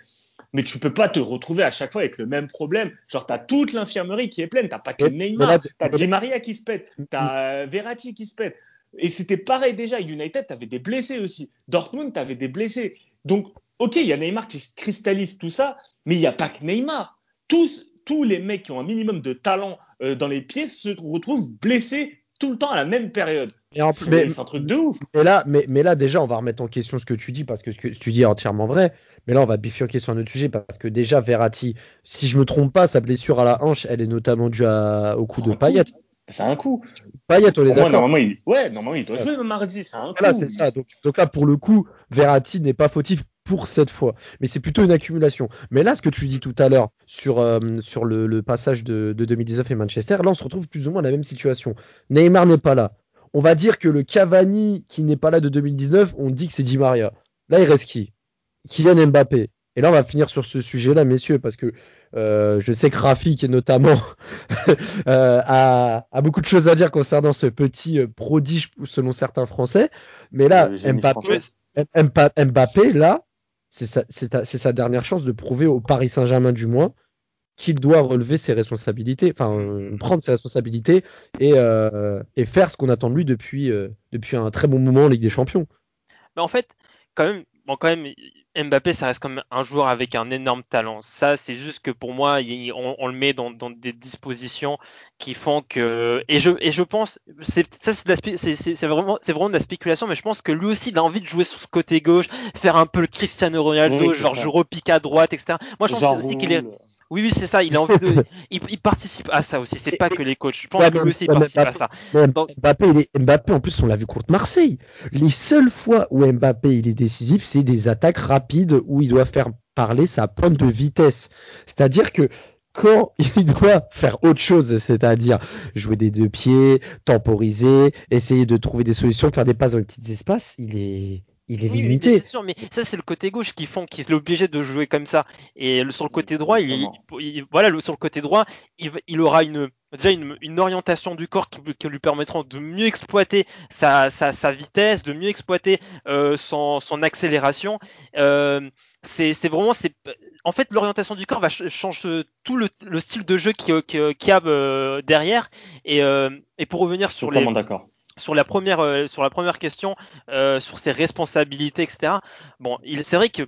mais tu peux pas te retrouver à chaque fois avec le même problème. Genre, tu as toute l'infirmerie qui est pleine. T'as pas que Neymar, tu as Di Maria qui se pète, tu as Verratti qui se pète. Et c'était pareil déjà. United, tu avais des blessés aussi. Dortmund, tu avais des blessés. Donc, ok, il y a Neymar qui cristallise tout ça, mais il n'y a pas que Neymar. Tous, tous les mecs qui ont un minimum de talent euh, dans les pieds se retrouvent blessés tout le temps à la même période. C'est un truc de ouf. Mais là, mais, mais, là, déjà, on va remettre en question ce que tu dis parce que ce que tu dis est entièrement vrai. Mais là, on va bifurquer sur un autre sujet parce que déjà, Verratti, si je me trompe pas, sa blessure à la hanche, elle est notamment due au coup de Payet. C'est un coup. Payet, on est d'accord. Normalement, il... Ouais, normalement, il doit jouer le mardi. C'est un voilà, c'est ça. Donc, donc, là, pour le coup, Verratti n'est pas fautif pour cette fois. Mais c'est plutôt une accumulation. Mais là, ce que tu dis tout à l'heure sur, euh, sur le, le, passage de, de 2019 et Manchester, là, on se retrouve plus ou moins à la même situation. Neymar n'est pas là on va dire que le Cavani qui n'est pas là de 2019, on dit que c'est Di Maria. Là, il reste qui? Kylian Mbappé. Et là, on va finir sur ce sujet-là, messieurs, parce que euh, je sais que Rafik, notamment, euh, a, a, beaucoup de choses à dire concernant ce petit euh, prodige, selon certains Français. Mais là, Mbappé, Mbappé, Mbappé, là, c'est sa, sa, dernière chance de prouver au Paris Saint-Germain, du moins, qu'il doit relever ses responsabilités, enfin euh, prendre ses responsabilités et, euh, et faire ce qu'on attend de lui depuis, euh, depuis un très bon moment en Ligue des Champions. Mais en fait, quand même, bon, quand même, Mbappé, ça reste comme un joueur avec un énorme talent. Ça, c'est juste que pour moi, on, on le met dans, dans, des dispositions qui font que. Et je, et je pense, c'est, ça, c'est, vraiment, c'est vraiment de la spéculation, mais je pense que lui aussi, il a envie de jouer sur ce côté gauche, faire un peu le Cristiano Ronaldo, oui, genre au pic à droite, etc. Moi, je pense qu'il est. Oui, oui, c'est ça. Il a envie de. il, il, participe à ça aussi. C'est pas que les coachs. Je pense ouais, que lui aussi il participe Mbappé, à ça. Donc... Mbappé, il est... Mbappé, en plus, on l'a vu contre Marseille. Les seules fois où Mbappé il est décisif, c'est des attaques rapides où il doit faire parler sa pointe de vitesse. C'est-à-dire que quand il doit faire autre chose, c'est-à-dire jouer des deux pieds, temporiser, essayer de trouver des solutions, faire des passes dans les petits espaces, il est il est oui, limité. C'est sûr, mais ça c'est le côté gauche qui font qu'il est obligé de jouer comme ça. Et sur le côté droit, il, il, voilà, sur le côté droit, il, il aura une déjà une, une, orientation du corps qui, qui, lui permettront de mieux exploiter sa, sa, sa vitesse, de mieux exploiter euh, son, son, accélération. Euh, c'est vraiment, c'est en fait l'orientation du corps va changer tout le, le, style de jeu qu'il qui, qui a euh, derrière. Et, euh, et pour revenir sur Totalement les d'accord sur la première euh, sur la première question euh, sur ses responsabilités etc bon il c'est vrai que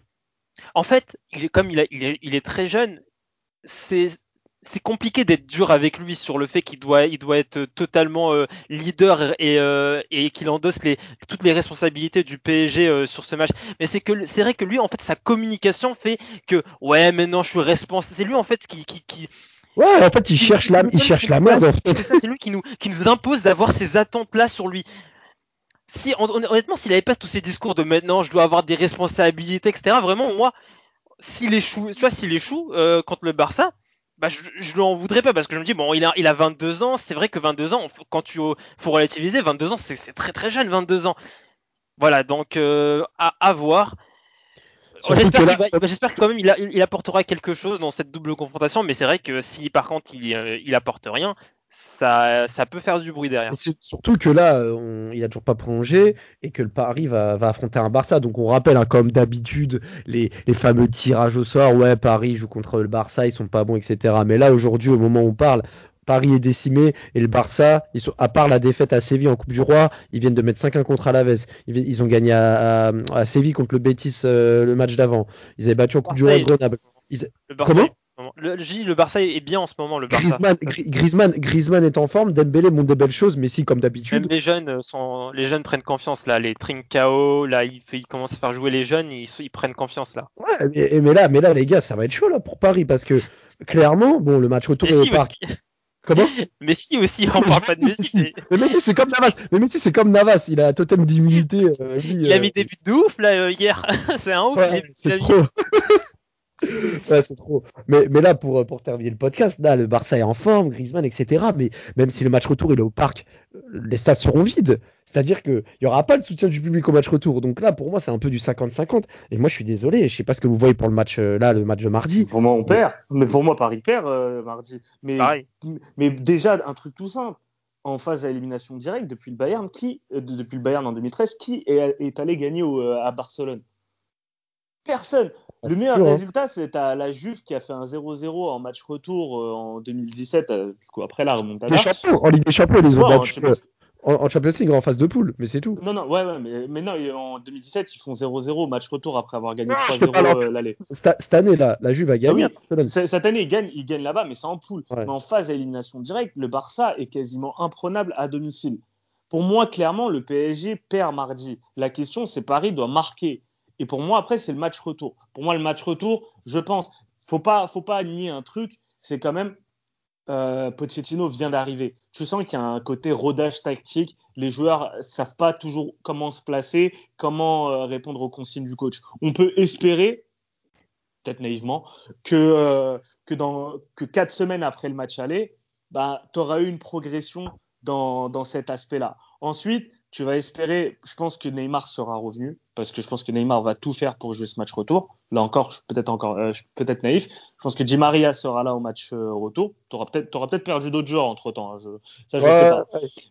en fait il comme il, est, il est très jeune c'est c'est compliqué d'être dur avec lui sur le fait qu'il doit, il doit être totalement euh, leader et, euh, et qu'il endosse les, toutes les responsabilités du PSG euh, sur ce match. Mais c'est que c'est vrai que lui, en fait, sa communication fait que ouais, maintenant je suis responsable. C'est lui en fait qui, qui, qui, Ouais, en fait, il cherche la, il cherche la merde. En fait. C'est ça, c'est lui qui nous, qui nous impose d'avoir ces attentes-là sur lui. Si, honnêtement, s'il avait pas tous ces discours de maintenant, je dois avoir des responsabilités, etc. Vraiment, moi, s'il échoue, tu vois, s'il échoue euh, contre le Barça, bah, je, je lui en voudrais pas parce que je me dis bon, il a, il a 22 ans. C'est vrai que 22 ans, quand tu faut relativiser, 22 ans, c'est très très jeune, 22 ans. Voilà, donc euh, à, à voir. J'espère là... que quand même il, a, il, apportera quelque chose dans cette double confrontation, mais c'est vrai que si par contre il, euh, il apporte rien, ça, ça peut faire du bruit derrière. C'est surtout que là, on, il a toujours pas prolongé et que le Paris va, va affronter un Barça. Donc on rappelle, hein, comme d'habitude, les, les fameux tirages au sort. Ouais, Paris joue contre le Barça, ils sont pas bons, etc. Mais là, aujourd'hui, au moment où on parle, Paris est décimé et le Barça, ils sont, à part la défaite à Séville en Coupe du Roi, ils viennent de mettre 5-1 contre Alaves. Ils, ils ont gagné à, à, à, Séville contre le Betis euh, le match d'avant. Ils avaient battu en Coupe du Roi Grenoble. Ils... Comment le, le Barça est bien en ce moment. Le Barça. Griezmann, Griezmann, Griezmann est en forme. Dembélé montre des belles choses, mais si comme d'habitude. Les jeunes sont, les jeunes prennent confiance là. Les Trincao, là, ils, commencent à faire jouer les jeunes, ils, ils prennent confiance là. Ouais, mais, mais, là, mais là, les gars, ça va être chaud là pour Paris parce que clairement, bon, le match retour est au parc. Comment? Messi aussi, on parle pas de Messi. mais... mais Messi, c'est comme Navas. Mais Messi, c'est comme Navas. Il a un totem d'immunité. Euh, il a mis des buts de ouf là hier. c'est un ouf. Ouais, c'est trop. ouais, c'est trop. Mais, mais là, pour, pour terminer le podcast, là, le Barça est en forme, Griezmann, etc. Mais même si le match retour il est au parc, les stades seront vides. C'est-à-dire qu'il n'y aura pas le soutien du public au match retour. Donc là, pour moi, c'est un peu du 50-50. Et moi, je suis désolé. Je sais pas ce que vous voyez pour le match là, le match de mardi. Pour moi, on perd. Mais pour moi, Paris perd euh, mardi. Mais, Pareil. mais déjà, un truc tout simple. En phase à élimination directe, depuis le Bayern, qui, euh, depuis le Bayern en 2013, qui est, est allé gagner au, euh, à Barcelone? Personne. Le meilleur hein. résultat, c'est à la Juve qui a fait un 0-0 en match retour euh, en 2017, euh, du coup, après la remontada. Les champions, en Ligue des Champions, ils les ont Ouais, en battus en, en Champions League en phase de poule, mais c'est tout. Non, non, ouais, ouais, mais, mais non, en 2017, ils font 0-0 match retour après avoir gagné Ah, je fais pas 3-0 leur- euh, l'aller. Cette, année, là, la Juve a gagné. Ah. C- Cette année, ils gagnent, ils gagnent là-bas, mais c'est en poule. Ouais. Mais en phase à élimination directe, le Barça est quasiment imprenable à domicile. Pour moi, clairement, le PSG perd mardi. La question, c'est Paris doit marquer. Et pour moi, après, c'est le match retour. Pour moi, le match retour, je pense, faut pas, faut pas nier un truc, c'est quand même euh, Pochettino vient d'arriver. Tu sens qu'il y a un côté rodage tactique. Les joueurs savent pas toujours comment se placer, comment euh, répondre aux consignes du coach. On peut espérer, peut-être naïvement, que, euh, que quatre semaines après le match aller, bah, tu auras eu une progression dans, dans cet aspect-là. Ensuite, tu vas espérer, je pense que Neymar sera revenu, parce que je pense que Neymar va tout faire pour jouer ce match retour. Là encore, je suis peut-être encore, euh, peut-être naïf. Je pense que Di Maria sera là au match euh, retour. Tu auras peut-être, peut-être perdu d'autres joueurs entre temps. Je, ça, je Ouais, sais pas.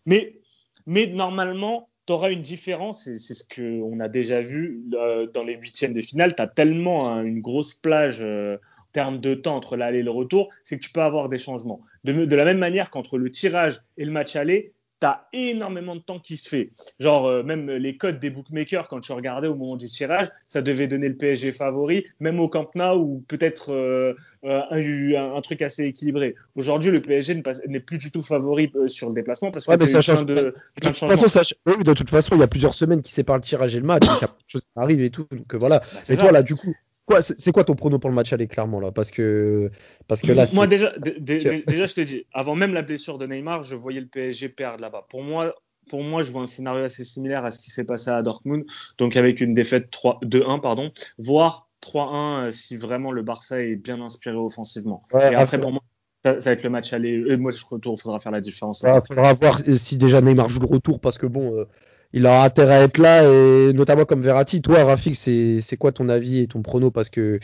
Mais, mais normalement, tu auras une différence, et c'est ce qu'on a déjà vu euh, dans les huitièmes de finale. Tu as tellement hein, une grosse plage en termes de temps entre l'aller et le retour, c'est que tu peux avoir des changements. De, de la même manière qu'entre le tirage et le match aller, tu as énormément de temps qui se fait. Genre, euh, même les codes des bookmakers, quand tu regardais au moment du tirage, ça devait donner le PSG favori, même au Camp Nou, ou peut-être euh, euh, un, un, truc assez équilibré. Aujourd'hui, le PSG n'est plus du tout favori euh, sur le déplacement parce Ouais, que mais t'as ça change de, De de toute façon, ça, oui, mais de toute façon, il y a plusieurs semaines qui séparent le tirage et le match. donc Il y a plein de choses qui arrivent et tout. Donc voilà. Bah, Et ça. toi, là, du coup, quoi, c'est quoi ton prono pour le match aller, clairement, là? Parce que, parce que là, Moi, déjà, déjà, je te dis, avant même la blessure de Neymar, je voyais le PSG perdre là-bas. Pour moi, pour moi, je vois un scénario assez similaire à ce qui s'est passé à Dortmund, donc avec une défaite 3 2-1, pardon, voire 3-1 euh, si vraiment le Barça est bien inspiré offensivement. Ouais, Et après, pour moi, ça, ça va être le match aller. Et moi, je retour, il faudra faire la différence. il faudra voir si déjà Neymar joue le retour parce que bon, euh, il a intérêt à être là et notamment comme Verratti. Toi, Rafik, c'est quoi ton avis et ton prono? Parce que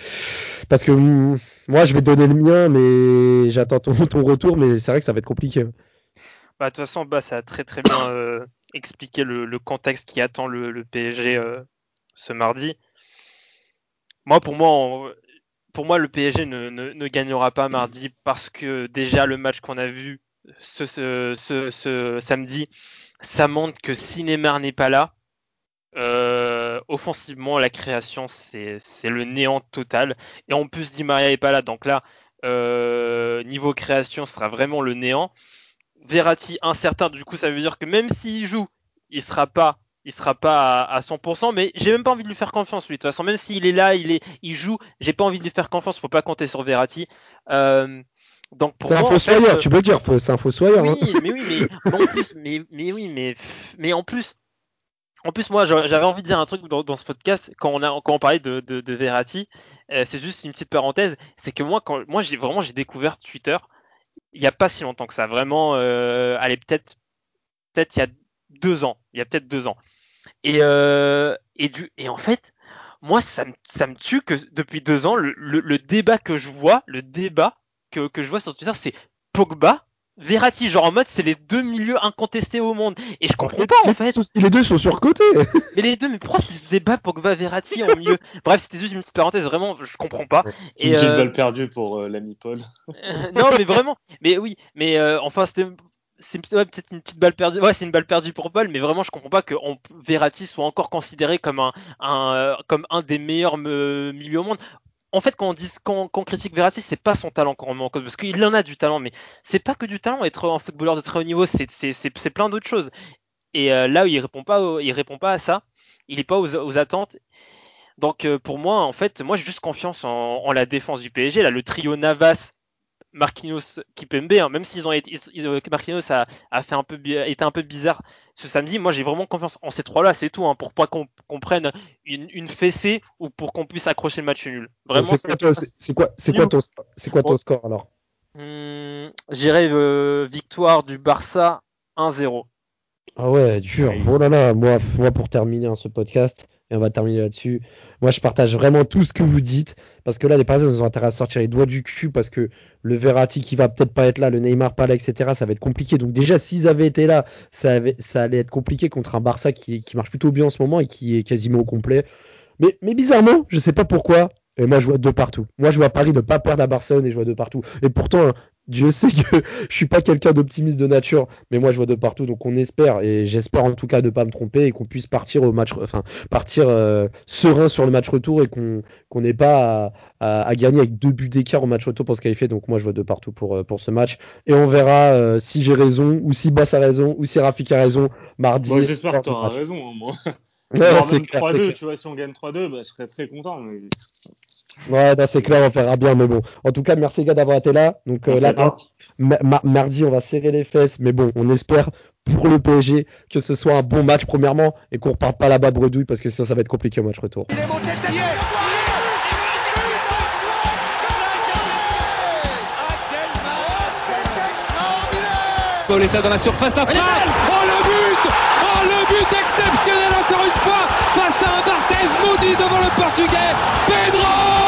parce que mm, moi, je vais donner le mien, mais j'attends ton, retour, mais c'est vrai que ça va être compliqué. Bah, de toute façon, bah, ça a très très bien euh, expliqué le, contexte qui attend le, PSG euh, ce mardi. Moi, pour moi, pour moi, le PSG ne, ne- ne gagnera pas mardi parce que déjà le match qu'on a vu ce samedi, ça montre que si Neymar n'est pas là, euh, offensivement, la création, c'est le néant total. Et en plus, Di Maria n'est pas là, donc là, euh, niveau création, ce sera vraiment le néant. Verratti incertain, du coup ça veut dire que même s'il joue, il sera pas, sera pas à, à 100%, mais j'ai même pas envie de lui faire confiance lui. De toute façon, même s'il est là, il est, il joue, j'ai pas envie de lui faire confiance. Faut pas compter sur Verratti. Euh, donc C'est un en fait, fossoyeur, euh, tu peux le dire, c'est un fossoyeur. hein. oui, mais oui, mais, mais en plus, mais, mais oui, mais, mais en plus, en plus, moi, j'avais envie de dire un truc dans, dans ce podcast quand on a, quand on parlait de, de, de Verratti. euh, c'est juste une petite parenthèse, c'est que moi, quand, moi, j'ai vraiment, j'ai découvert Twitter il y a pas si longtemps que ça. Vraiment, euh, allez, peut-être, peut-être il y a deux ans. Il y a peut-être deux ans. Et, euh, et du, et en fait, moi, ça me, ça me tue que depuis deux ans, le, le, le débat que je vois, le débat que, que je vois sur Twitter, c'est Pogba, Verratti, genre en mode c'est les deux milieux incontestés au monde. Et je comprends pas en fait. Les deux sont surcotés. Mais les deux, mais pourquoi c'est ce débat Pogba, Verratti en milieu? Bref, c'était juste une petite parenthèse, vraiment, je comprends pas. Une Et, petite euh, balle perdue pour euh, l'ami Paul. euh, non, mais vraiment, mais oui, mais euh, enfin, c'était. C'est ouais, peut-être une petite balle perdue. Ouais, c'est une balle perdue pour Paul, mais vraiment, je comprends pas que on- Verratti soit encore considéré comme un, un, comme un des meilleurs me- milieux au monde. En fait, quand on dit, quand, quand on critique Verratti, c'est pas son talent qu'on remet en cause, parce qu'il en a du talent, mais c'est pas que du talent. Être un footballeur de très haut niveau, c'est, plein d'autres choses. Et euh, là, il répond pas, il répond pas à ça. Il est pas aux, aux attentes. Donc, euh, pour moi, en fait, moi, j'ai juste confiance en, en la défense du PSG. Là, le trio Navas, Marquinhos Kipembe, hein, même s'ils ont été, Marquinhos a, a, fait un peu, été un peu bizarre ce samedi. Moi, j'ai vraiment confiance en ces trois-là, c'est tout, hein, pour pas qu'on prenne une, une, fessée ou pour qu'on puisse accrocher le match nul. Vraiment. C'est quoi, c'est quoi, ton, c'est quoi ton score alors? Hum, J'irai euh, victoire du Barça 1-0. Ah ouais, dur. Oh là là, moi, moi pour terminer hein, ce podcast, et on va terminer là-dessus. Moi, je partage vraiment tout ce que vous dites, parce que là, les Parisiens ils ont intérêt à sortir les doigts du cul, parce que le Verratti qui va peut-être pas être là, le Neymar pas là, etc., ça va être compliqué. Donc déjà, s'ils avaient été là, ça, allait être compliqué contre un Barça qui, marche plutôt bien en ce moment et qui est quasiment au complet. Mais, bizarrement, je sais pas pourquoi, et moi, je vois deux partout. Moi, je vois Paris ne pas perdre à Barcelone et je vois deux partout. Et pourtant, Dieu sait que je suis pas quelqu'un d'optimiste de nature, mais moi je vois de partout, donc on espère et j'espère en tout cas ne pas me tromper et qu'on puisse partir au match, enfin partir euh, serein sur le match retour et qu'on qu'on n'ait pas à, gagner avec deux buts d'écart au match retour pour se qualifier. Donc moi je vois de partout pour euh, pour ce match et on verra euh, si j'ai raison ou si Bass a raison ou si Rafik a raison mardi. Moi j'espère que tu auras raison, moi. Ouais, c'est 3-2, tu vois, si on gagne 3-2, bah, je serais très content. Mais... Ouais, c'est clair, on verra bien, mais bon. En tout cas, merci gars d'avoir été là. Donc euh, là, mardi, on va serrer les fesses, mais bon, on espère pour le PSG que ce soit un bon match premièrement et qu'on reparte pas là-bas bredouille parce que sinon ça va être compliqué au match retour. Il est monté Pauletta dans la surface d'affaire. Oh le but Oh le but exceptionnel encore une fois face à un Barthez maudit devant le portugais. Pedro